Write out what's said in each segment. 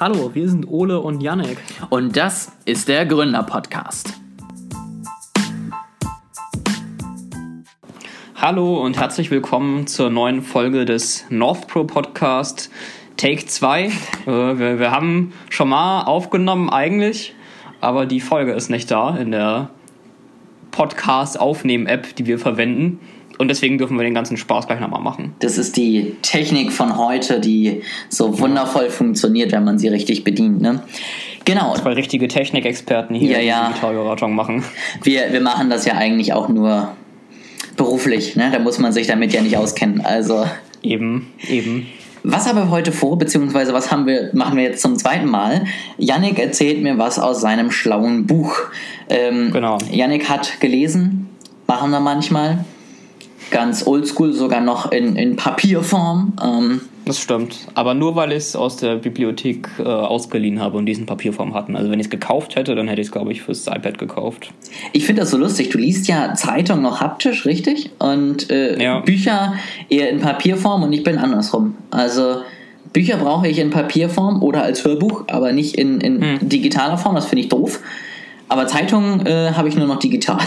Hallo, wir sind Ole und Yannick. Und das ist der Gründer-Podcast. Hallo und herzlich willkommen zur neuen Folge des Northpro Podcast Take 2. Äh, wir, wir haben schon mal aufgenommen eigentlich, aber die Folge ist nicht da in der Podcast-Aufnehmen-App, die wir verwenden. Und deswegen dürfen wir den ganzen Spaß gleich nochmal machen. Das ist die Technik von heute, die so wundervoll funktioniert, wenn man sie richtig bedient. Ne? Genau. Zwei richtige Technikexperten hier, Ja, ja. die Digitalberatung machen. Wir, wir machen das ja eigentlich auch nur beruflich. Ne? Da muss man sich damit ja nicht auskennen. Also, Eben, eben. was haben wir heute vor, beziehungsweise was haben wir, machen wir jetzt zum zweiten Mal? Yannick erzählt mir was aus seinem schlauen Buch. Ähm, Genau. Yannick hat gelesen, machen wir manchmal. Ganz oldschool, sogar noch in, in Papierform. Ähm, Das stimmt. Aber nur weil ich es aus der Bibliothek äh, ausgeliehen habe und diesen Papierform hatten. Also wenn ich es gekauft hätte, dann hätte ich es, glaube ich, fürs iPad gekauft. Ich finde das so lustig. Du liest ja Zeitung noch haptisch, richtig? Und äh, Ja. Bücher eher in Papierform und ich bin andersrum. Also Bücher brauche ich in Papierform oder als Hörbuch, aber nicht in, in Hm. digitaler Form. Das finde ich doof. Aber Zeitungen äh, habe ich nur noch digital.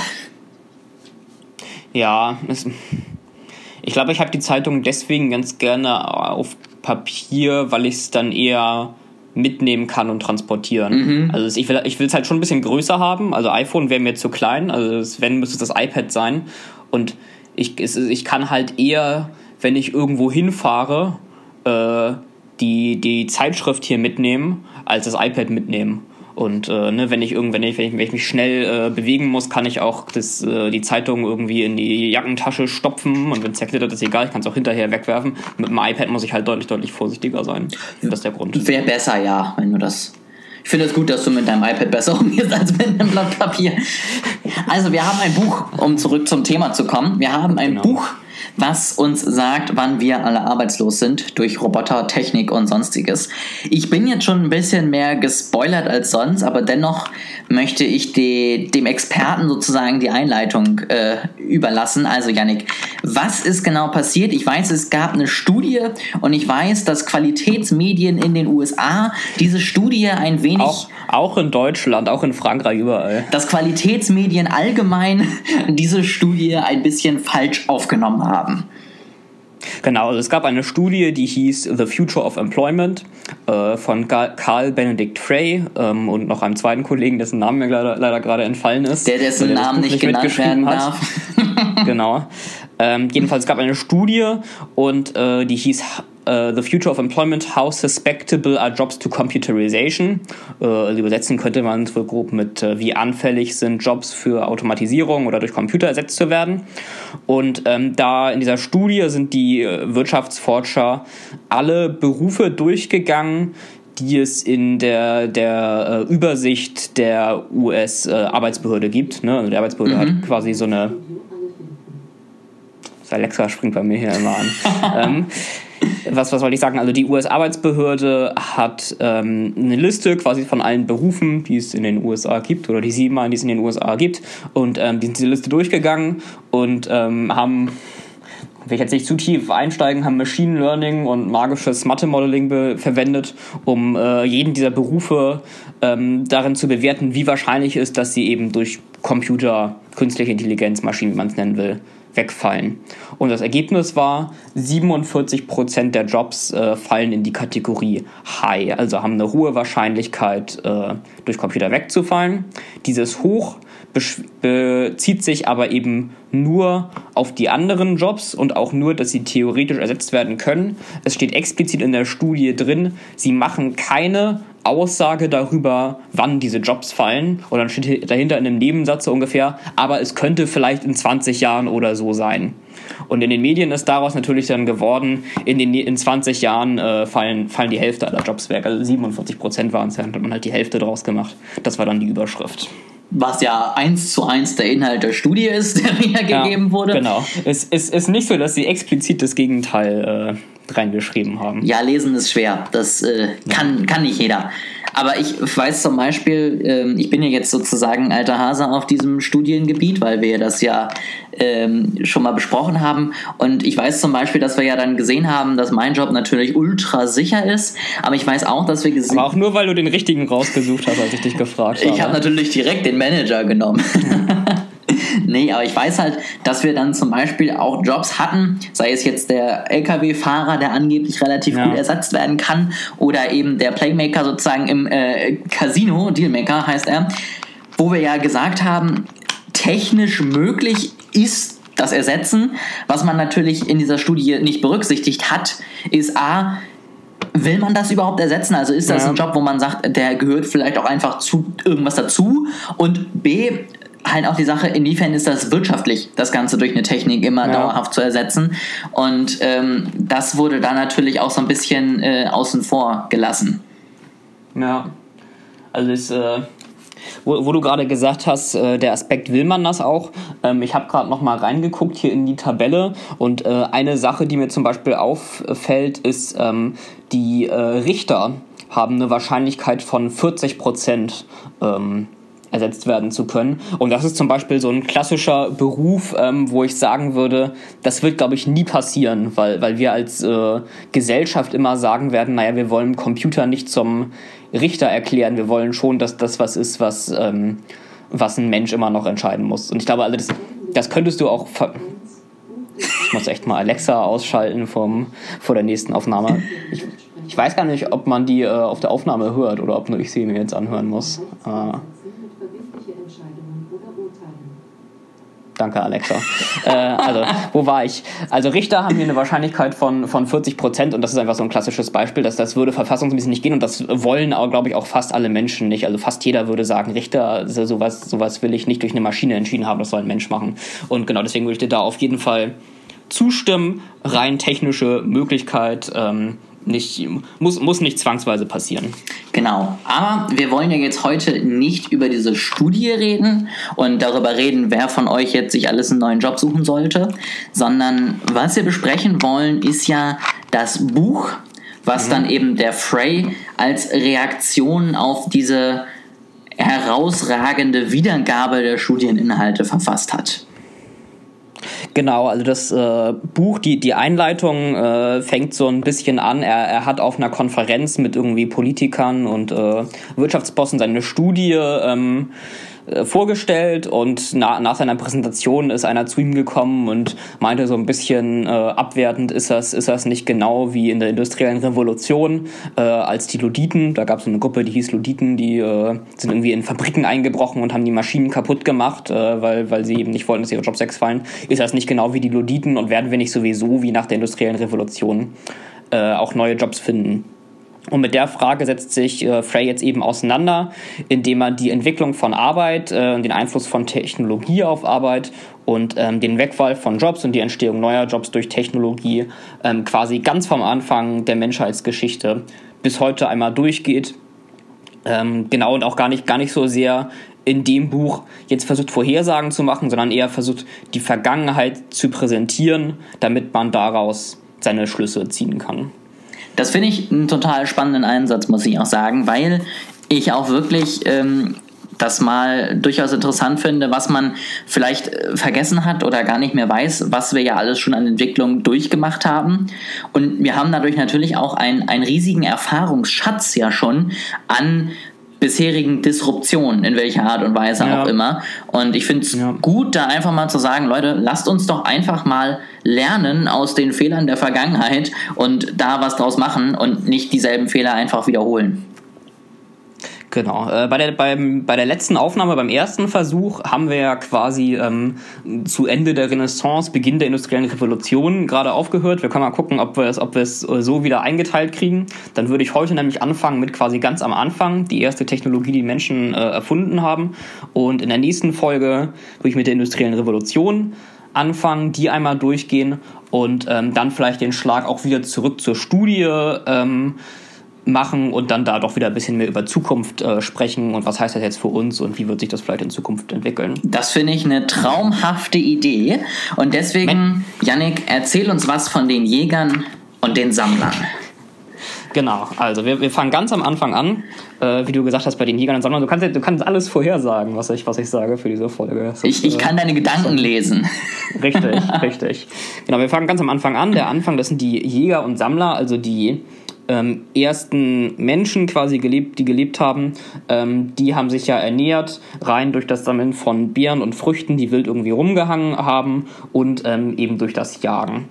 Ja, es, ich glaube, ich habe die Zeitung deswegen ganz gerne auf Papier, weil ich es dann eher mitnehmen kann und transportieren. Also es- ich will ich will es halt schon ein bisschen größer haben. Also iPhone wäre mir zu klein. Also wenn müsste es das iPad sein. Und ich, es, ich kann halt eher, wenn ich irgendwo hinfahre, äh, die, die Zeitschrift hier mitnehmen, als das iPad mitnehmen. Und äh, ne, wenn ich wenn ich, wenn ich, mich schnell äh, bewegen muss, kann ich auch das, äh, die Zeitung irgendwie in die Jackentasche stopfen und wenn es zerknittert, ist egal, ich kann es auch hinterher wegwerfen. Mit dem iPad muss ich halt deutlich, deutlich vorsichtiger sein. Das ist der Grund. Wäre besser, ja, wenn du das. Ich finde es gut, dass du mit deinem iPad besser umgehst als mit einem Blatt Papier. Also, wir haben ein Buch, um zurück zum Thema zu kommen. Wir haben ein Genau. Buch, was uns sagt, wann wir alle arbeitslos sind durch Roboter, Technik und sonstiges. Ich bin jetzt schon ein bisschen mehr gespoilert als sonst, aber dennoch möchte ich die, dem Experten sozusagen die Einleitung äh, überlassen. Also, Yannick, was ist genau passiert? Ich weiß, es gab eine Studie und ich weiß, dass Qualitätsmedien in den USA diese Studie ein wenig Auch, auch in Deutschland, auch in Frankreich, überall. dass Qualitätsmedien allgemein diese Studie ein bisschen falsch aufgenommen haben. Genau, also es gab eine Studie, die hieß The Future of Employment äh, von Carl Benedict Frey ähm, und noch einem zweiten Kollegen, dessen Name mir leider, leider gerade entfallen ist. Der, dessen Namen nicht genannt mitgeschrieben werden hat. darf. genau. Ähm, jedenfalls es gab eine Studie und äh, die hieß äh, The Future of Employment, How Suspectable Are Jobs to Computerization? Äh, also übersetzen könnte man es wohl grob mit äh, Wie anfällig sind Jobs für Automatisierung oder durch Computer ersetzt zu werden. Und ähm, da in dieser Studie sind die äh, Wirtschaftsforscher alle Berufe durchgegangen, die es in der, der äh, Übersicht der US-Arbeitsbehörde gibt. Ne? Also die Arbeitsbehörde hat quasi so eine Alexa springt bei mir hier immer an. ähm, was, was wollte ich sagen? Also die US-Arbeitsbehörde hat ähm, eine Liste quasi von allen Berufen, die es in den USA gibt, oder die sieben Mal, die es in den USA gibt. Und ähm, die sind diese Liste durchgegangen und ähm, haben will ich jetzt nicht zu tief einsteigen, haben Machine Learning und magisches Mathe-Modeling verwendet, um äh, jeden dieser Berufe ähm, darin zu bewerten, wie wahrscheinlich ist, dass sie eben durch Computer, künstliche Intelligenz, Maschinen, wie man es nennen will, wegfallen. Und das Ergebnis war, 47% der Jobs äh, fallen in die Kategorie High, also haben eine hohe Wahrscheinlichkeit, äh, durch Computer wegzufallen. Dieses Hoch bezieht sich aber eben nur auf die anderen Jobs und auch nur, dass sie theoretisch ersetzt werden können. Es steht explizit in der Studie drin, sie machen keine Aussage darüber, wann diese Jobs fallen. Und dann steht dahinter in einem Nebensatz so ungefähr, aber es könnte vielleicht in 20 Jahren oder so sein. Und in den Medien ist daraus natürlich dann geworden, in, den, in 20 Jahren äh, fallen, fallen die Hälfte aller Jobs weg. Also 47 Prozent waren es, dann hat man halt die Hälfte draus gemacht. Das war dann die Überschrift. Was ja eins zu eins der Inhalt der Studie ist, der wieder gegeben wurde. Genau. Es, es ist nicht so, dass sie explizit das Gegenteil reingeschrieben haben. Ja, lesen ist schwer. Das äh, kann, kann nicht jeder. Aber ich weiß zum Beispiel, ähm, ich bin ja jetzt sozusagen alter Hase auf diesem Studiengebiet, weil wir das ja ähm, schon mal besprochen haben. Und ich weiß zum Beispiel, dass wir ja dann gesehen haben, dass mein Job natürlich ultra sicher ist. Aber ich weiß auch, dass wir gesehen Aber auch nur, weil du den richtigen rausgesucht hast, als ich dich gefragt habe. Ich habe natürlich direkt den Manager genommen. nee, aber ich weiß halt, dass wir dann zum Beispiel auch Jobs hatten, sei es jetzt der LKW-Fahrer, der angeblich relativ ja. gut ersetzt werden kann, oder eben der Playmaker sozusagen im äh, Casino, Dealmaker heißt er, wo wir ja gesagt haben, technisch möglich ist das Ersetzen. Was man natürlich in dieser Studie nicht berücksichtigt hat, ist A, will man das überhaupt ersetzen? Also ist das ja. ein Job, wo man sagt, der gehört vielleicht auch einfach zu irgendwas dazu? Und B, halt auch die Sache, inwiefern ist das wirtschaftlich, das Ganze durch eine Technik immer ja. dauerhaft zu ersetzen. Und ähm, das wurde da natürlich auch so ein bisschen äh, außen vor gelassen. Ja, also ist, äh, wo, wo, du gerade gesagt hast, äh, der Aspekt will man das auch. Ähm, ich habe gerade noch mal reingeguckt hier in die Tabelle und äh, eine Sache, die mir zum Beispiel auffällt, ist, ähm, die äh, Richter haben eine Wahrscheinlichkeit von 40 Prozent. Ähm, ersetzt werden zu können. Und das ist zum Beispiel so ein klassischer Beruf, ähm, wo ich sagen würde, das wird, glaube ich, nie passieren, weil, weil wir als äh, Gesellschaft immer sagen werden, naja, wir wollen Computer nicht zum Richter erklären, wir wollen schon, dass das was ist, was, ähm, was ein Mensch immer noch entscheiden muss. Und ich glaube, also das, das könntest du auch... Ich muss echt mal Alexa ausschalten vom, vor der nächsten Aufnahme. Ich, ich weiß gar nicht, ob man die äh, auf der Aufnahme hört oder ob nur ich sie mir jetzt anhören muss. Äh, Danke, Alexa. äh, also, wo war ich? Also, Richter haben hier eine Wahrscheinlichkeit von, von 40 Prozent und das ist einfach so ein klassisches Beispiel, dass das würde verfassungsmäßig nicht gehen und das wollen aber, glaube ich, auch fast alle Menschen nicht. Also, fast jeder würde sagen, Richter, sowas, sowas will ich nicht durch eine Maschine entschieden haben, das soll ein Mensch machen. Und genau deswegen würde ich dir da auf jeden Fall zustimmen. Rein technische Möglichkeit. Ähm, nicht, muss, muss nicht zwangsweise passieren. Genau. Aber wir wollen ja jetzt heute nicht über diese Studie reden und darüber reden, wer von euch jetzt sich alles einen neuen Job suchen sollte, sondern was wir besprechen wollen, ist ja das Buch, was mhm. dann eben der Frey als Reaktion auf diese herausragende Wiedergabe der Studieninhalte verfasst hat. Genau, also das äh, Buch, die, die Einleitung äh, fängt so ein bisschen an. Er, er hat auf einer Konferenz mit irgendwie Politikern und äh, Wirtschaftsbossen seine Studie ähm, äh, vorgestellt und na, nach seiner Präsentation ist einer zu ihm gekommen und meinte so ein bisschen äh, abwertend, ist das, ist das nicht genau wie in der industriellen Revolution äh, als die Luditen, da gab es eine Gruppe, die hieß Luditen, die äh, sind irgendwie in Fabriken eingebrochen und haben die Maschinen kaputt gemacht, äh, weil, weil sie eben nicht wollten, dass ihre Jobs wegfallen. Ist das nicht genau wie die Luditen und werden wir nicht sowieso wie nach der industriellen Revolution äh, auch neue Jobs finden? Und mit der Frage setzt sich äh, Frey jetzt eben auseinander, indem er die Entwicklung von Arbeit, äh, den Einfluss von Technologie auf Arbeit und ähm, den Wegfall von Jobs und die Entstehung neuer Jobs durch Technologie ähm, quasi ganz vom Anfang der Menschheitsgeschichte bis heute einmal durchgeht. Ähm, genau und auch gar nicht, gar nicht so sehr in dem Buch jetzt versucht Vorhersagen zu machen, sondern eher versucht die Vergangenheit zu präsentieren, damit man daraus seine Schlüsse ziehen kann. Das finde ich einen total spannenden Einsatz, muss ich auch sagen, weil ich auch wirklich ähm, das mal durchaus interessant finde, was man vielleicht äh, vergessen hat oder gar nicht mehr weiß, was wir ja alles schon an Entwicklung durchgemacht haben. Und wir haben dadurch natürlich auch einen, einen riesigen Erfahrungsschatz ja schon an bisherigen Disruptionen, in welcher Art und Weise ja. auch immer. Und ich finde es ja. gut, da einfach mal zu sagen, Leute, lasst uns doch einfach mal lernen aus den Fehlern der Vergangenheit und da was draus machen und nicht dieselben Fehler einfach wiederholen. Genau. Äh, bei, der, beim, bei der letzten Aufnahme, beim ersten Versuch, haben wir ja quasi ähm, zu Ende der Renaissance, Beginn der industriellen Revolution gerade aufgehört. Wir können mal gucken, ob wir es ob es so wieder eingeteilt kriegen. Dann würde ich heute nämlich anfangen mit quasi ganz am Anfang, die erste Technologie, die Menschen äh, erfunden haben. Und in der nächsten Folge würde ich mit der industriellen Revolution anfangen, die einmal durchgehen und ähm, dann vielleicht den Schlag auch wieder zurück zur Studie. Ähm, machen und dann da doch wieder ein bisschen mehr über Zukunft äh, sprechen und was heißt das jetzt für uns und wie wird sich das vielleicht in Zukunft entwickeln. Das finde ich eine traumhafte Idee und deswegen, Yannick, erzähl uns was von den Jägern und den Sammlern. Genau, also wir, wir fangen ganz am Anfang an, äh, wie du gesagt hast, bei den Jägern und Sammlern. Du kannst, du kannst alles vorhersagen, was ich, was ich sage für diese Folge. Das ich, ich kann deine Gedanken lesen. Richtig, richtig. Genau, wir fangen ganz am Anfang an. Der Anfang, das sind die Jäger und Sammler, also die ähm, ersten Menschen quasi gelebt, die gelebt haben, ähm, die haben sich ja ernährt, rein durch das Sammeln von Beeren und Früchten, die wild irgendwie rumgehangen haben und ähm, eben durch das Jagen.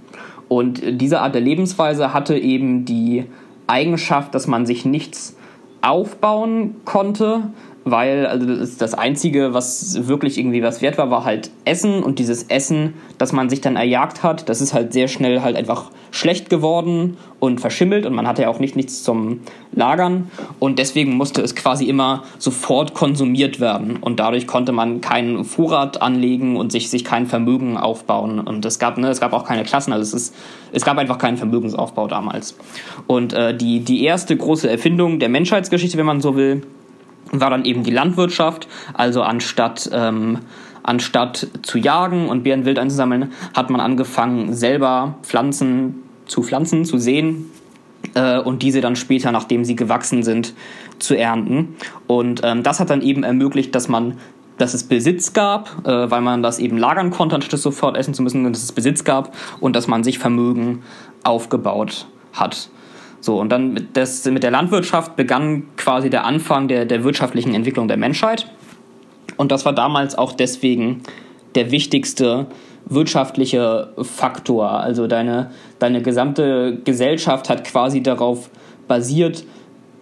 Und diese Art der Lebensweise hatte eben die Eigenschaft, dass man sich nichts aufbauen konnte, weil also das, das Einzige, was wirklich irgendwie was wert war, war halt Essen. Und dieses Essen, das man sich dann erjagt hat, das ist halt sehr schnell halt einfach schlecht geworden und verschimmelt. Und man hatte ja auch nicht nichts zum Lagern. Und deswegen musste es quasi immer sofort konsumiert werden. Und dadurch konnte man keinen Vorrat anlegen und sich, sich kein Vermögen aufbauen. Und es gab, ne, es gab auch keine Klassen, also es, ist, es gab einfach keinen Vermögensaufbau damals. Und äh, die, die erste große Erfindung der Menschheitsgeschichte, wenn man so will, war dann eben die Landwirtschaft. Also anstatt, ähm, anstatt zu jagen und Bärenwild einzusammeln, hat man angefangen, selber Pflanzen zu pflanzen, zu sehen äh, und diese dann später, nachdem sie gewachsen sind, zu ernten. Und ähm, das hat dann eben ermöglicht, dass man dass es Besitz gab, äh, weil man das eben lagern konnte, anstatt es sofort essen zu müssen, dass es Besitz gab und dass man sich Vermögen aufgebaut hat. So, und dann mit, das, mit der Landwirtschaft begann quasi der Anfang der, der wirtschaftlichen Entwicklung der Menschheit. Und das war damals auch deswegen der wichtigste wirtschaftliche Faktor. Also deine, deine gesamte Gesellschaft hat quasi darauf basiert,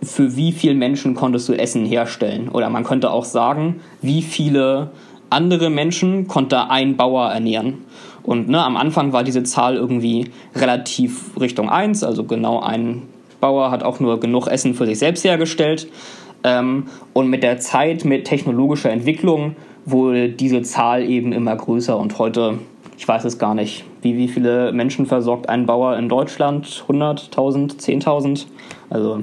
für wie viele Menschen konntest du Essen herstellen. Oder man könnte auch sagen, wie viele andere Menschen konnte ein Bauer ernähren. Und ne, am Anfang war diese Zahl irgendwie relativ Richtung 1, also genau ein Bauer hat auch nur genug Essen für sich selbst hergestellt. Ähm, und mit der Zeit, mit technologischer Entwicklung, wurde diese Zahl eben immer größer. Und heute, ich weiß es gar nicht, wie, wie viele Menschen versorgt ein Bauer in Deutschland? 100.000, 10.000? Also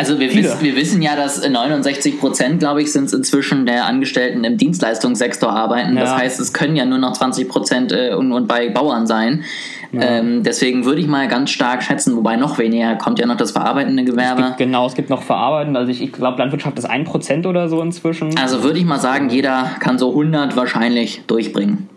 also wir, wissen, wir wissen ja, dass 69 Prozent, glaube ich, sind inzwischen der Angestellten im Dienstleistungssektor arbeiten. Ja. Das heißt, es können ja nur noch 20 Prozent äh, und, und bei Bauern sein. Ja. Ähm, deswegen würde ich mal ganz stark schätzen, wobei noch weniger kommt ja noch das verarbeitende Gewerbe. Es gibt, genau, es gibt noch verarbeitend. Also ich, ich glaube, Landwirtschaft ist 1% oder so inzwischen. Also würde ich mal sagen, jeder kann so 100 wahrscheinlich durchbringen.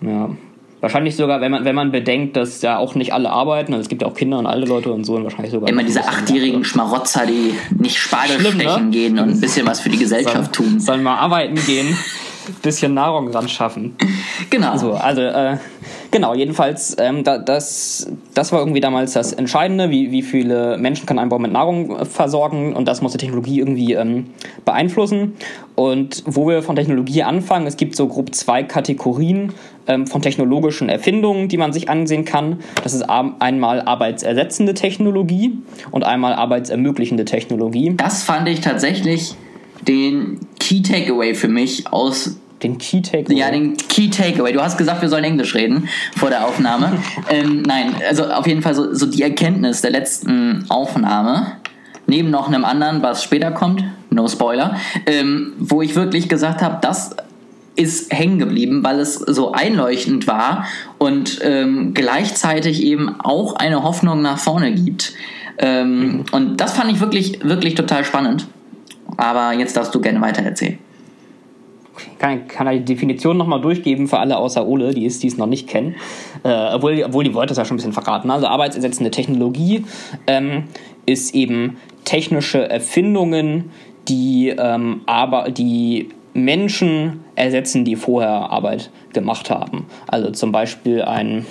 Ja, Wahrscheinlich sogar, wenn man, wenn man bedenkt, dass ja auch nicht alle arbeiten, also es gibt ja auch Kinder und alte Leute und so, und wahrscheinlich sogar. Immer diese achtjährigen Schmarotzer, die nicht Spargel Schlimm, stechen ne? gehen und ein bisschen was für die Gesellschaft sollen, tun. Sollen mal arbeiten gehen, bisschen Nahrung ran schaffen. Genau. So, also, äh, genau, jedenfalls, ähm, da, das, das war irgendwie damals das Entscheidende, wie, wie viele Menschen kann ein Baum mit Nahrung äh, versorgen und das muss die Technologie irgendwie ähm, beeinflussen. Und wo wir von Technologie anfangen, es gibt so grob zwei Kategorien ähm, von technologischen Erfindungen, die man sich ansehen kann. Das ist einmal arbeitsersetzende Technologie und einmal arbeitsermöglichende Technologie. Das fand ich tatsächlich den Key Takeaway für mich aus den Key Takeaway? Ja, den Key Takeaway. Du hast gesagt, wir sollen Englisch reden vor der Aufnahme. ähm, nein, also auf jeden Fall so, so die Erkenntnis der letzten Aufnahme, neben noch einem anderen, was später kommt, no Spoiler, ähm, wo ich wirklich gesagt habe, das ist hängen geblieben, weil es so einleuchtend war und ähm, gleichzeitig eben auch eine Hoffnung nach vorne gibt. Ähm, mhm. Und das fand ich wirklich, wirklich total spannend. Aber jetzt darfst du gerne weiter erzählen. Kann, kann die Definition nochmal durchgeben für alle außer Ole, die es, die es noch nicht kennen. Äh, obwohl, obwohl die Worte es ja schon ein bisschen verraten. Also arbeitsersetzende Technologie ähm, ist eben technische Erfindungen, die, ähm, aber, die Menschen ersetzen, die vorher Arbeit gemacht haben. Also zum Beispiel ein,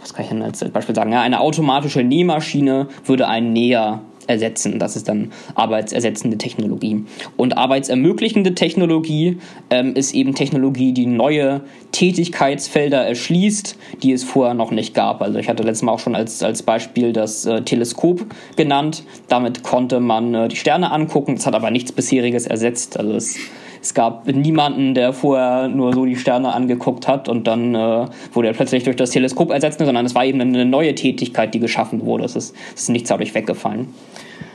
was kann ich denn als Beispiel sagen? Ja, eine automatische Nähmaschine würde einen Näher ersetzen. Das ist dann arbeitsersetzende Technologie. Und arbeitsermöglichende Technologie ähm, ist eben Technologie, die neue Tätigkeitsfelder erschließt, die es vorher noch nicht gab. Also ich hatte letztes Mal auch schon als, als Beispiel das äh, Teleskop genannt. Damit konnte man äh, die Sterne angucken. Das hat aber nichts bisheriges ersetzt. Also es es gab niemanden, der vorher nur so die Sterne angeguckt hat und dann äh, wurde er plötzlich durch das Teleskop ersetzt, sondern es war eben eine neue Tätigkeit, die geschaffen wurde. Es ist, es ist nichts dadurch weggefallen.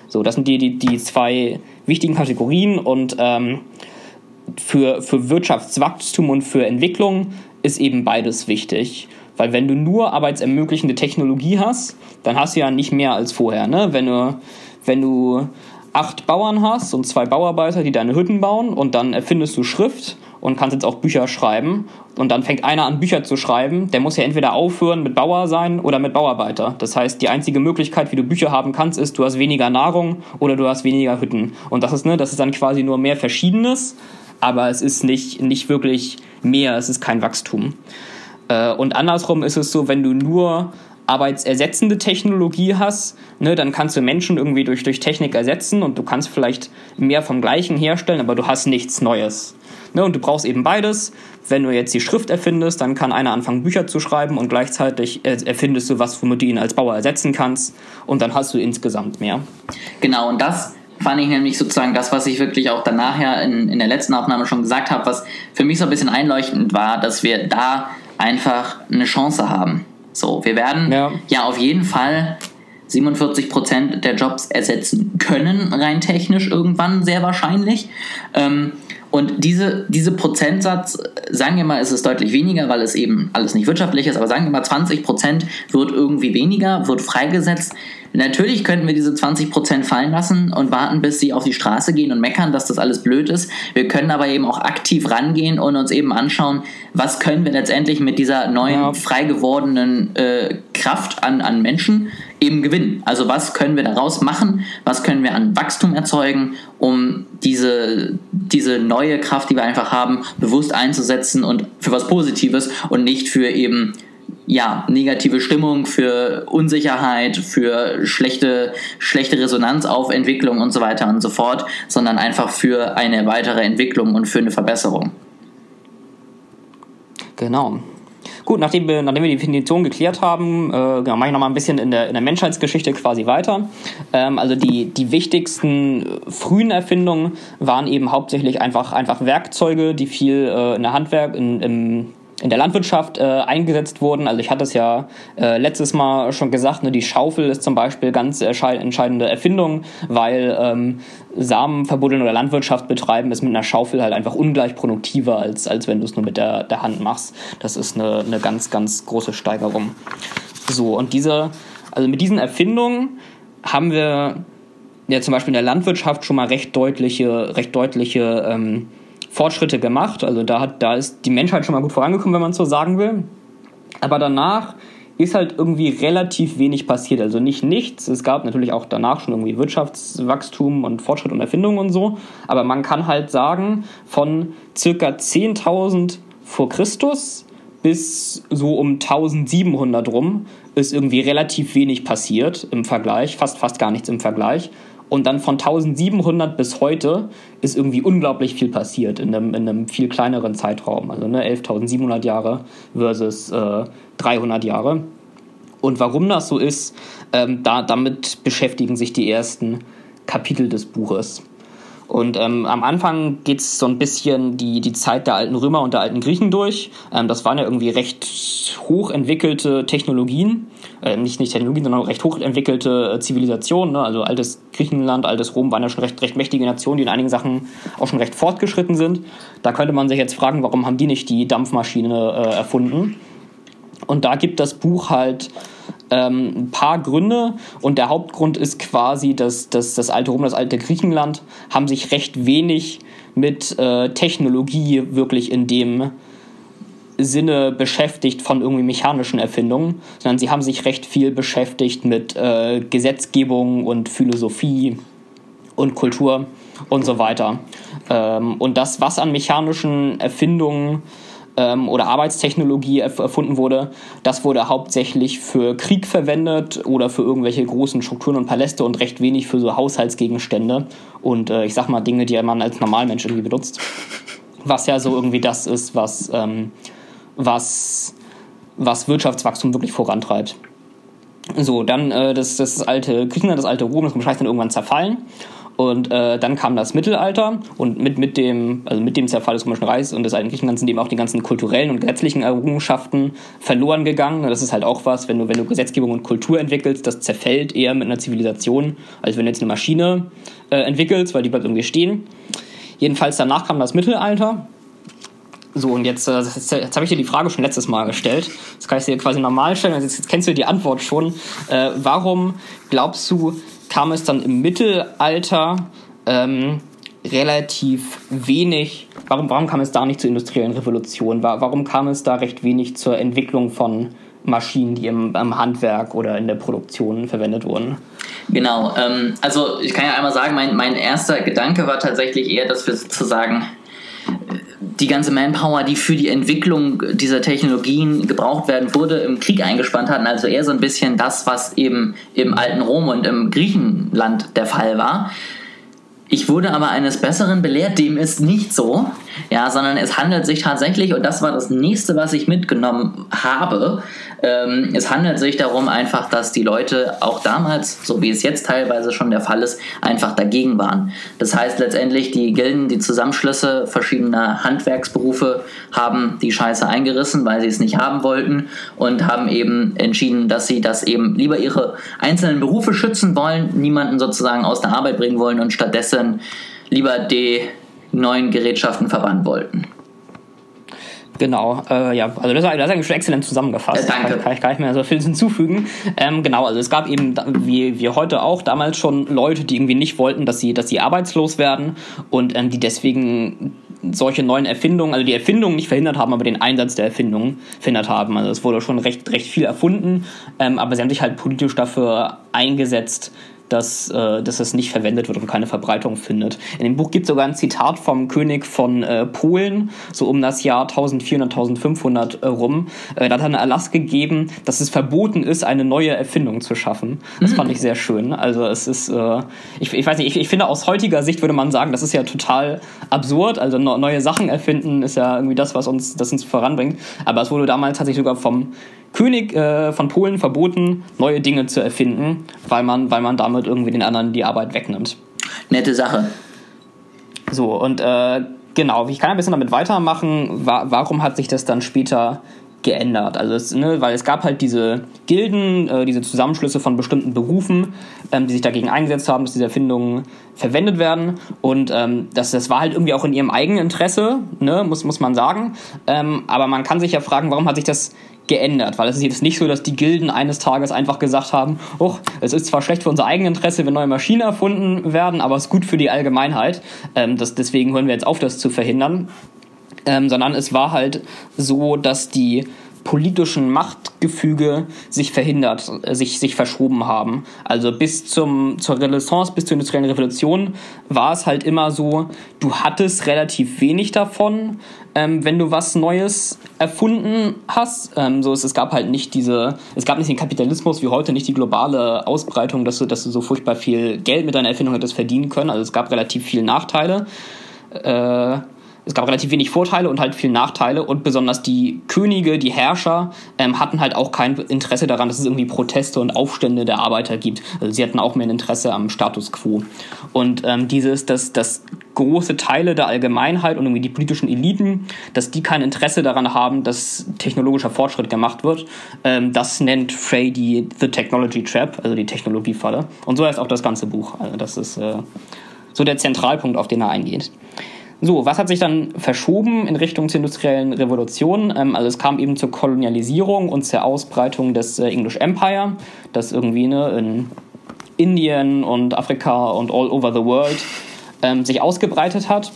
So, das sind die, die, die zwei wichtigen Kategorien und ähm, für, für Wirtschaftswachstum und für Entwicklung ist eben beides wichtig. Weil wenn du nur arbeitsermöglichende Technologie hast, dann hast du ja nicht mehr als vorher. Ne? Wenn, du, wenn du acht Bauern hast und zwei Bauarbeiter, die deine Hütten bauen und dann erfindest du Schrift und kannst jetzt auch Bücher schreiben und dann fängt einer an Bücher zu schreiben, der muss ja entweder aufhören mit Bauer sein oder mit Bauarbeiter. Das heißt, die einzige Möglichkeit, wie du Bücher haben kannst, ist, du hast weniger Nahrung oder du hast weniger Hütten. Und das ist, ne, das ist dann quasi nur mehr Verschiedenes, aber es ist nicht, nicht wirklich mehr, es ist kein Wachstum. Äh, und andersrum ist es so, wenn du nur arbeitsersetzende Technologie hast, ne, dann kannst du Menschen irgendwie durch, durch Technik ersetzen und du kannst vielleicht mehr vom Gleichen herstellen, aber du hast nichts Neues. Ne, und du brauchst eben beides. Wenn du jetzt die Schrift erfindest, dann kann einer anfangen, Bücher zu schreiben und gleichzeitig erfindest du was, womit du ihn als Bauer ersetzen kannst und dann hast du insgesamt mehr. Genau, und das fand ich nämlich sozusagen das, was ich wirklich auch danach ja in, in der letzten Aufnahme schon gesagt habe, was für mich so ein bisschen einleuchtend war, dass wir da einfach eine Chance haben. So, wir werden ja, ja auf jeden Fall 47 Prozent der Jobs ersetzen können, rein technisch irgendwann sehr wahrscheinlich. Ähm, und diese, diese Prozentsatz, sagen wir mal, ist es deutlich weniger, weil es eben alles nicht wirtschaftlich ist, aber sagen wir mal, 20 Prozent wird irgendwie weniger, wird freigesetzt. Natürlich könnten wir diese 20% fallen lassen und warten, bis sie auf die Straße gehen und meckern, dass das alles blöd ist. Wir können aber eben auch aktiv rangehen und uns eben anschauen, was können wir letztendlich mit dieser neuen, ja. frei gewordenen äh, Kraft an, an Menschen eben gewinnen. Also was können wir daraus machen, was können wir an Wachstum erzeugen, um diese, diese neue Kraft, die wir einfach haben, bewusst einzusetzen und für was Positives und nicht für eben ja, negative Stimmung, für Unsicherheit, für schlechte, schlechte Resonanz auf Entwicklung und so weiter und so fort, sondern einfach für eine weitere Entwicklung und für eine Verbesserung. Genau. Gut, nachdem wir, nachdem wir die Definition geklärt haben, äh, genau, mache ich nochmal ein bisschen in der, in der Menschheitsgeschichte quasi weiter. Ähm, also die, die wichtigsten frühen Erfindungen waren eben hauptsächlich einfach, einfach Werkzeuge, die viel äh, in der Handwerk, in, im in der Landwirtschaft äh, eingesetzt wurden. Also ich hatte es ja äh, letztes Mal schon gesagt, ne, die Schaufel ist zum Beispiel ganz entscheidende Erfindung, weil ähm, Samen verbuddeln oder Landwirtschaft betreiben ist mit einer Schaufel halt einfach ungleich produktiver, als, als wenn du es nur mit der, der Hand machst. Das ist eine, eine ganz, ganz große Steigerung. So, und diese, also mit diesen Erfindungen haben wir ja zum Beispiel in der Landwirtschaft schon mal recht deutliche, recht deutliche ähm, Fortschritte gemacht. Also da, hat, da ist die Menschheit schon mal gut vorangekommen, wenn man so sagen will. Aber danach ist halt irgendwie relativ wenig passiert. Also nicht nichts. Es gab natürlich auch danach schon irgendwie Wirtschaftswachstum und Fortschritt und Erfindung und so. Aber man kann halt sagen, von circa 10.000 vor Christus bis so um 1700 rum ist irgendwie relativ wenig passiert im Vergleich, fast fast gar nichts im Vergleich. Und dann von 1700 bis heute ist irgendwie unglaublich viel passiert in einem, in einem viel kleineren Zeitraum. Also ne, 11.700 Jahre versus äh, 300 Jahre. Und warum das so ist, ähm, da, damit beschäftigen sich die ersten Kapitel des Buches. Und ähm, am Anfang geht es so ein bisschen die, die Zeit der alten Römer und der alten Griechen durch. Ähm, das waren ja irgendwie recht hochentwickelte Technologien. Äh, nicht, nicht Technologien, sondern recht hochentwickelte äh, Zivilisationen. Ne? Also altes Griechenland, altes Rom waren ja schon recht, recht mächtige Nationen, die in einigen Sachen auch schon recht fortgeschritten sind. Da könnte man sich jetzt fragen, warum haben die nicht die Dampfmaschine äh, erfunden? Und da gibt das Buch halt ähm, ein paar Gründe und der Hauptgrund ist quasi, dass, dass das alte Rom, das alte Griechenland haben sich recht wenig mit äh, Technologie wirklich in dem Sinne beschäftigt von irgendwie mechanischen Erfindungen, sondern sie haben sich recht viel beschäftigt mit äh, Gesetzgebung und Philosophie und Kultur und so weiter. Ähm, und das, was an mechanischen Erfindungen ähm, oder Arbeitstechnologie erfunden wurde, das wurde hauptsächlich für Krieg verwendet oder für irgendwelche großen Strukturen und Paläste und recht wenig für so Haushaltsgegenstände und äh, ich sag mal Dinge, die man als Normalmensch irgendwie benutzt. Was ja so irgendwie das ist, was, ähm, was, was Wirtschaftswachstum wirklich vorantreibt. So, dann äh, das, das alte Griechenland, das alte Rom, das ist dann irgendwann zerfallen. Und äh, dann kam das Mittelalter und mit, mit, dem, also mit dem Zerfall des Römischen Reichs und des alten Griechenlands sind eben auch die ganzen kulturellen und gesetzlichen Errungenschaften verloren gegangen. Das ist halt auch was, wenn du, wenn du Gesetzgebung und Kultur entwickelst, das zerfällt eher mit einer Zivilisation, als wenn du jetzt eine Maschine äh, entwickelst, weil die bleibt irgendwie stehen. Jedenfalls danach kam das Mittelalter So, und jetzt, äh, jetzt, jetzt habe ich dir die Frage schon letztes Mal gestellt. Jetzt kann ich dir quasi normal stellen. Also jetzt, jetzt kennst du die Antwort schon. Äh, warum glaubst du, kam es dann im Mittelalter ähm, relativ wenig, warum, warum kam es da nicht zur industriellen Revolution? Warum kam es da recht wenig zur Entwicklung von Maschinen, die im, im Handwerk oder in der Produktion verwendet wurden? Genau, ähm, also ich kann ja einmal sagen, mein, mein erster Gedanke war tatsächlich eher, dass wir sozusagen die ganze Manpower, die für die Entwicklung dieser Technologien gebraucht werden wurde, im Krieg eingespannt hatten. Also eher so ein bisschen das, was eben im alten Rom und im Griechenland der Fall war. Ich wurde aber eines Besseren belehrt, dem ist nicht so, ja, sondern es handelt sich tatsächlich, und das war das nächste, was ich mitgenommen habe, ähm, es handelt sich darum einfach, dass die Leute auch damals, so wie es jetzt teilweise schon der Fall ist, einfach dagegen waren. Das heißt letztendlich, die Gilden, die Zusammenschlüsse verschiedener Handwerksberufe haben die Scheiße eingerissen, weil sie es nicht haben wollten und haben eben entschieden, dass sie das eben lieber ihre einzelnen Berufe schützen wollen, niemanden sozusagen aus der Arbeit bringen wollen und stattdessen lieber die neuen Gerätschaften verbannen wollten. Genau, äh, ja, also das, das ist eigentlich schon exzellent zusammengefasst. Ja, danke. Kann, kann, ich gar nicht mehr so viel hinzufügen. Ähm, genau, also es gab eben, wie wir heute auch, damals schon Leute, die irgendwie nicht wollten, dass sie, dass sie arbeitslos werden und ähm, die deswegen solche neuen Erfindungen, also die Erfindungen nicht verhindert haben, aber den Einsatz der Erfindungen verhindert haben. Also es wurde schon recht, recht viel erfunden, ähm, aber sie haben sich halt politisch dafür eingesetzt, dass, äh, dass es nicht verwendet wird und keine Verbreitung findet. In dem Buch gibt es sogar ein Zitat vom König von äh, Polen, so um das Jahr 1400, 1500 äh, rum. Äh, da hat er einen Erlass gegeben, dass es verboten ist, eine neue Erfindung zu schaffen. Das mhm. fand ich sehr schön. Also es ist, äh, ich, ich weiß nicht, ich, ich finde aus heutiger Sicht würde man sagen, das ist ja total absurd. Also no, neue Sachen erfinden ist ja irgendwie das, was uns, das uns voranbringt. Aber es wurde damals tatsächlich sogar vom König äh, von Polen verboten, neue Dinge zu erfinden, weil man, weil man damit irgendwie den anderen die Arbeit wegnimmt. Nette Sache. So, und äh, genau, ich kann ein bisschen damit weitermachen. Wa warum hat sich das dann später geändert. Also es, ne, weil es gab halt diese Gilden, äh, diese Zusammenschlüsse von bestimmten Berufen, ähm, die sich dagegen eingesetzt haben, dass diese Erfindungen verwendet werden. Und ähm, das, das war halt irgendwie auch in ihrem eigenen Interesse, ne, muss, muss man sagen. Ähm, aber man kann sich ja fragen, warum hat sich das geändert, weil es ist jetzt nicht so, dass die Gilden eines Tages einfach gesagt haben, oh, es ist zwar schlecht für unser Eigeninteresse, wenn neue Maschinen erfunden werden, aber es ist gut für die Allgemeinheit. Ähm, das, deswegen hören wir jetzt auf, das zu verhindern ähm, sondern es war halt so, dass die politischen Machtgefüge sich verhindert, äh, sich, sich verschoben haben. Also bis zum, zur Renaissance, bis zur industriellen Revolution war es halt immer so, du hattest relativ wenig davon, ähm, wenn du was Neues erfunden hast. Ähm, so, es, es gab halt nicht diese, es gab nicht den Kapitalismus wie heute, nicht die globale Ausbreitung, dass du, dass du so furchtbar viel Geld mit deiner Erfindung hättest verdienen können. Also es gab relativ viele Nachteile. Äh, es gab relativ wenig Vorteile und halt viel Nachteile und besonders die Könige, die Herrscher ähm, hatten halt auch kein Interesse daran, dass es irgendwie Proteste und Aufstände der Arbeiter gibt. Also sie hatten auch mehr ein Interesse am Status quo. Und ähm, dieses, dass, dass große Teile der Allgemeinheit und irgendwie die politischen Eliten, dass die kein Interesse daran haben, dass technologischer Fortschritt gemacht wird, ähm, das nennt Frey die The Technology Trap, also die Technologiefalle. Und so heißt auch das ganze Buch. Also das ist äh, so der Zentralpunkt, auf den er eingeht. So, was hat sich dann verschoben in Richtung zur industriellen Revolution? Ähm, also es kam eben zur Kolonialisierung und zur Ausbreitung des äh, English Empire, das irgendwie ne, in Indien und Afrika und all over the world ähm, sich ausgebreitet hat.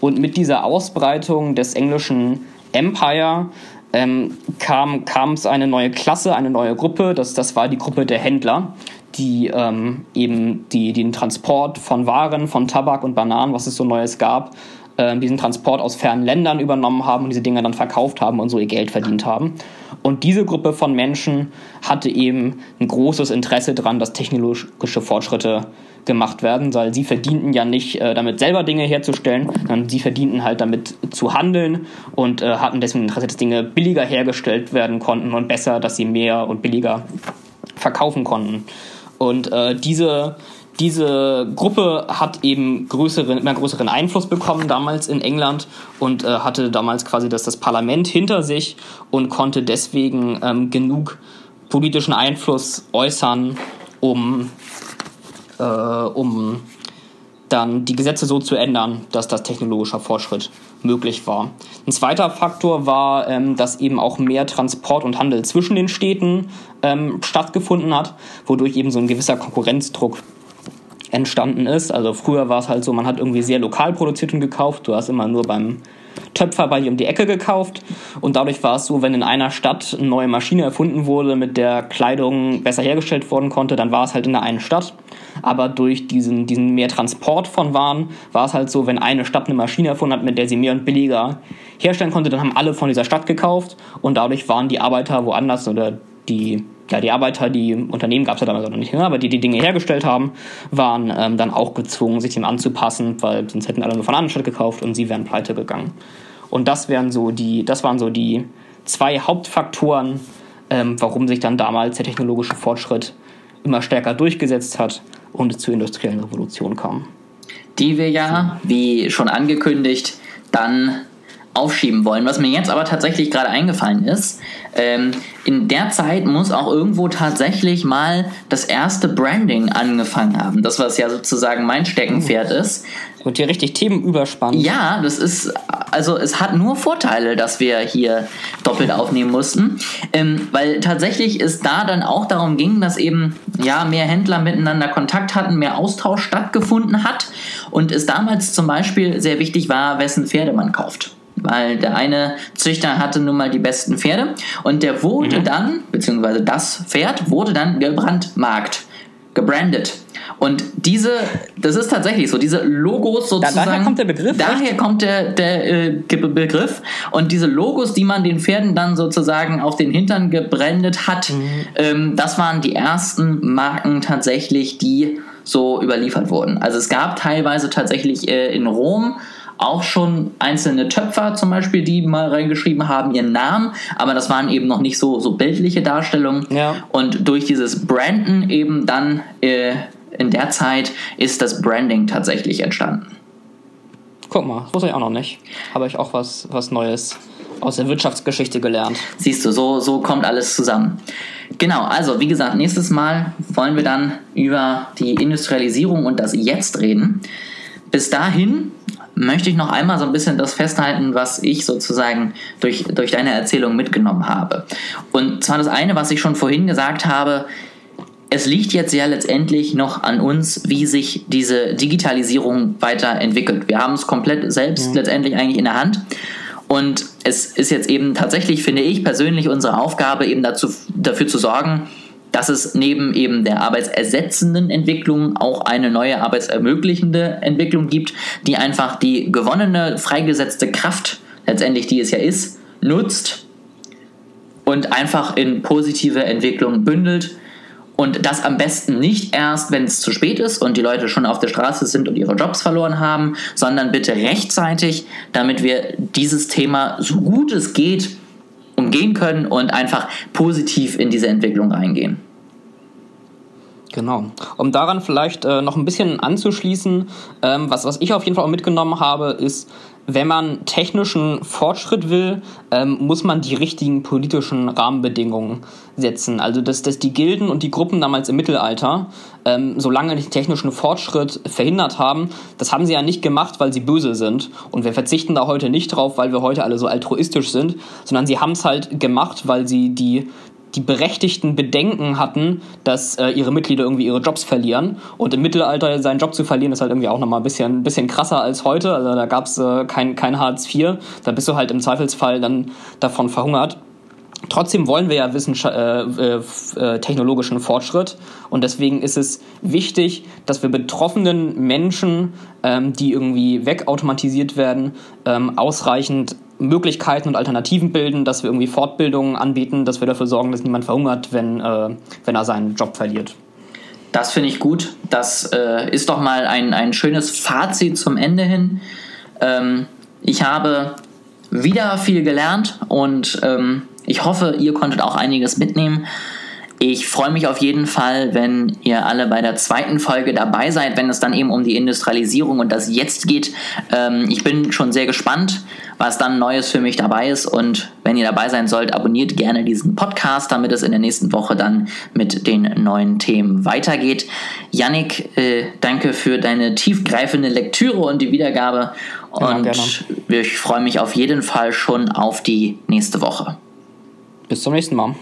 Und mit dieser Ausbreitung des englischen Empire ähm, kam, es eine neue Klasse, eine neue Gruppe. Das, das war die Gruppe der Händler, die ähm, eben die, den Transport von Waren, von Tabak und Bananen, was es so Neues gab, äh, diesen Transport aus fernen Ländern übernommen haben und diese Dinge dann verkauft haben und so ihr Geld verdient haben. Und diese Gruppe von Menschen hatte eben ein großes Interesse daran, dass technologische Fortschritte gemacht werden, weil sie verdienten ja nicht äh, damit selber Dinge herzustellen, sondern sie verdienten halt damit zu handeln und äh, hatten deswegen Interesse, dass Dinge billiger hergestellt werden konnten und besser, dass sie mehr und billiger verkaufen konnten. Und äh, diese diese Gruppe hat eben größeren, immer größeren Einfluss bekommen damals in England und äh, hatte damals quasi das, das Parlament hinter sich und konnte deswegen ähm, genug politischen Einfluss äußern, um, äh, um dann die Gesetze so zu ändern, dass das technologischer Fortschritt möglich war. Ein zweiter Faktor war, ähm, dass eben auch mehr Transport und Handel zwischen den Städten ähm, stattgefunden hat, wodurch eben so ein gewisser Konkurrenzdruck entstanden ist. Also früher war es halt so, man hat irgendwie sehr lokal produziert und gekauft. Du hast immer nur beim Töpfer bei dir um die Ecke gekauft. Und dadurch war es so, wenn in einer Stadt eine neue Maschine erfunden wurde, mit der Kleidung besser hergestellt worden konnte, dann war es halt in der einen Stadt. Aber durch diesen, diesen mehr Transport von Waren war es halt so, wenn eine Stadt eine Maschine erfunden hat, mit der sie mehr und billiger herstellen konnte, dann haben alle von dieser Stadt gekauft und dadurch waren die Arbeiter woanders oder die ja, die Arbeiter, die Unternehmen gab es ja damals noch nicht, ne, aber die die Dinge hergestellt haben, waren ähm, dann auch gezwungen, sich dem anzupassen, weil sonst hätten alle nur von Stadt gekauft und sie wären pleite gegangen. Und das wären so die, das waren so die zwei Hauptfaktoren, ähm, warum sich dann damals der technologische Fortschritt immer stärker durchgesetzt hat und zur industriellen Revolution kam. Die wir ja, wie schon angekündigt, dann aufschieben wollen. Was mir jetzt aber tatsächlich gerade eingefallen ist, ähm, in der Zeit muss auch irgendwo tatsächlich mal das erste Branding angefangen haben. Das, was ja sozusagen mein Steckenpferd oh. ist. Und hier richtig Themen überspannen. Ja, das ist, also es hat nur Vorteile, dass wir hier doppelt aufnehmen mussten. Ähm, weil tatsächlich es da dann auch darum ging, dass eben ja mehr Händler miteinander Kontakt hatten, mehr Austausch stattgefunden hat. Und es damals zum Beispiel sehr wichtig war, wessen Pferde man kauft weil der eine Züchter hatte nun mal die besten Pferde und der wurde mhm. dann, beziehungsweise das Pferd wurde dann gebrandmarkt, gebrandet. Und diese, das ist tatsächlich so, diese Logos sozusagen. Da, daher kommt der Begriff. Daher echt? kommt der, der äh, Begriff. Und diese Logos, die man den Pferden dann sozusagen auf den Hintern gebrandet hat, mhm. ähm, das waren die ersten Marken tatsächlich, die so überliefert wurden. Also es gab teilweise tatsächlich äh, in Rom auch schon einzelne Töpfer zum Beispiel, die mal reingeschrieben haben, ihren Namen, aber das waren eben noch nicht so, so bildliche Darstellungen. Ja. Und durch dieses Branden eben dann äh, in der Zeit ist das Branding tatsächlich entstanden. Guck mal, das wusste ich auch noch nicht. Habe ich auch was, was Neues aus der Wirtschaftsgeschichte gelernt. Siehst du, so, so kommt alles zusammen. Genau, also wie gesagt, nächstes Mal wollen wir dann über die Industrialisierung und das Jetzt reden. Bis dahin möchte ich noch einmal so ein bisschen das festhalten, was ich sozusagen durch, durch deine Erzählung mitgenommen habe. Und zwar das eine, was ich schon vorhin gesagt habe, es liegt jetzt ja letztendlich noch an uns, wie sich diese Digitalisierung weiterentwickelt. Wir haben es komplett selbst ja. letztendlich eigentlich in der Hand. Und es ist jetzt eben tatsächlich, finde ich persönlich, unsere Aufgabe, eben dazu, dafür zu sorgen, dass es neben eben der arbeitsersetzenden Entwicklung auch eine neue arbeitsermöglichende Entwicklung gibt, die einfach die gewonnene, freigesetzte Kraft, letztendlich die es ja ist, nutzt und einfach in positive Entwicklung bündelt. Und das am besten nicht erst, wenn es zu spät ist und die Leute schon auf der Straße sind und ihre Jobs verloren haben, sondern bitte rechtzeitig, damit wir dieses Thema so gut es geht umgehen können und einfach positiv in diese Entwicklung reingehen. Genau. Um daran vielleicht äh, noch ein bisschen anzuschließen, ähm, was, was ich auf jeden Fall auch mitgenommen habe, ist, wenn man technischen Fortschritt will, ähm, muss man die richtigen politischen Rahmenbedingungen setzen. Also dass, dass die Gilden und die Gruppen damals im Mittelalter, ähm, solange den technischen Fortschritt verhindert haben, das haben sie ja nicht gemacht, weil sie böse sind. Und wir verzichten da heute nicht drauf, weil wir heute alle so altruistisch sind, sondern sie haben es halt gemacht, weil sie die die berechtigten Bedenken hatten, dass äh, ihre Mitglieder irgendwie ihre Jobs verlieren. Und im Mittelalter seinen Job zu verlieren, ist halt irgendwie auch nochmal ein bisschen, bisschen krasser als heute. Also da gab es äh, kein, kein Hartz IV. Da bist du halt im Zweifelsfall dann davon verhungert. Trotzdem wollen wir ja Wissenschaft, äh, äh, äh, technologischen Fortschritt und deswegen ist es wichtig, dass wir betroffenen Menschen, ähm, die irgendwie wegautomatisiert werden, ähm, ausreichend Möglichkeiten und Alternativen bilden, dass wir irgendwie Fortbildungen anbieten, dass wir dafür sorgen, dass niemand verhungert, wenn, äh, wenn er seinen Job verliert. Das finde ich gut. Das äh, ist doch mal ein, ein schönes Fazit zum Ende hin. Ähm, ich habe wieder viel gelernt und ähm, ich hoffe, ihr konntet auch einiges mitnehmen. Ich freue mich auf jeden Fall, wenn ihr alle bei der zweiten Folge dabei seid, wenn es dann eben um die Industrialisierung und das Jetzt geht. Ähm, ich bin schon sehr gespannt, was dann Neues für mich dabei ist. Und wenn ihr dabei sein sollt, abonniert gerne diesen Podcast, damit es in der nächsten Woche dann mit den neuen Themen weitergeht. Yannick, äh, danke für deine tiefgreifende Lektüre und die Wiedergabe. Und ja, ich freue mich auf jeden Fall schon auf die nächste Woche. Bis zum nächsten Mal.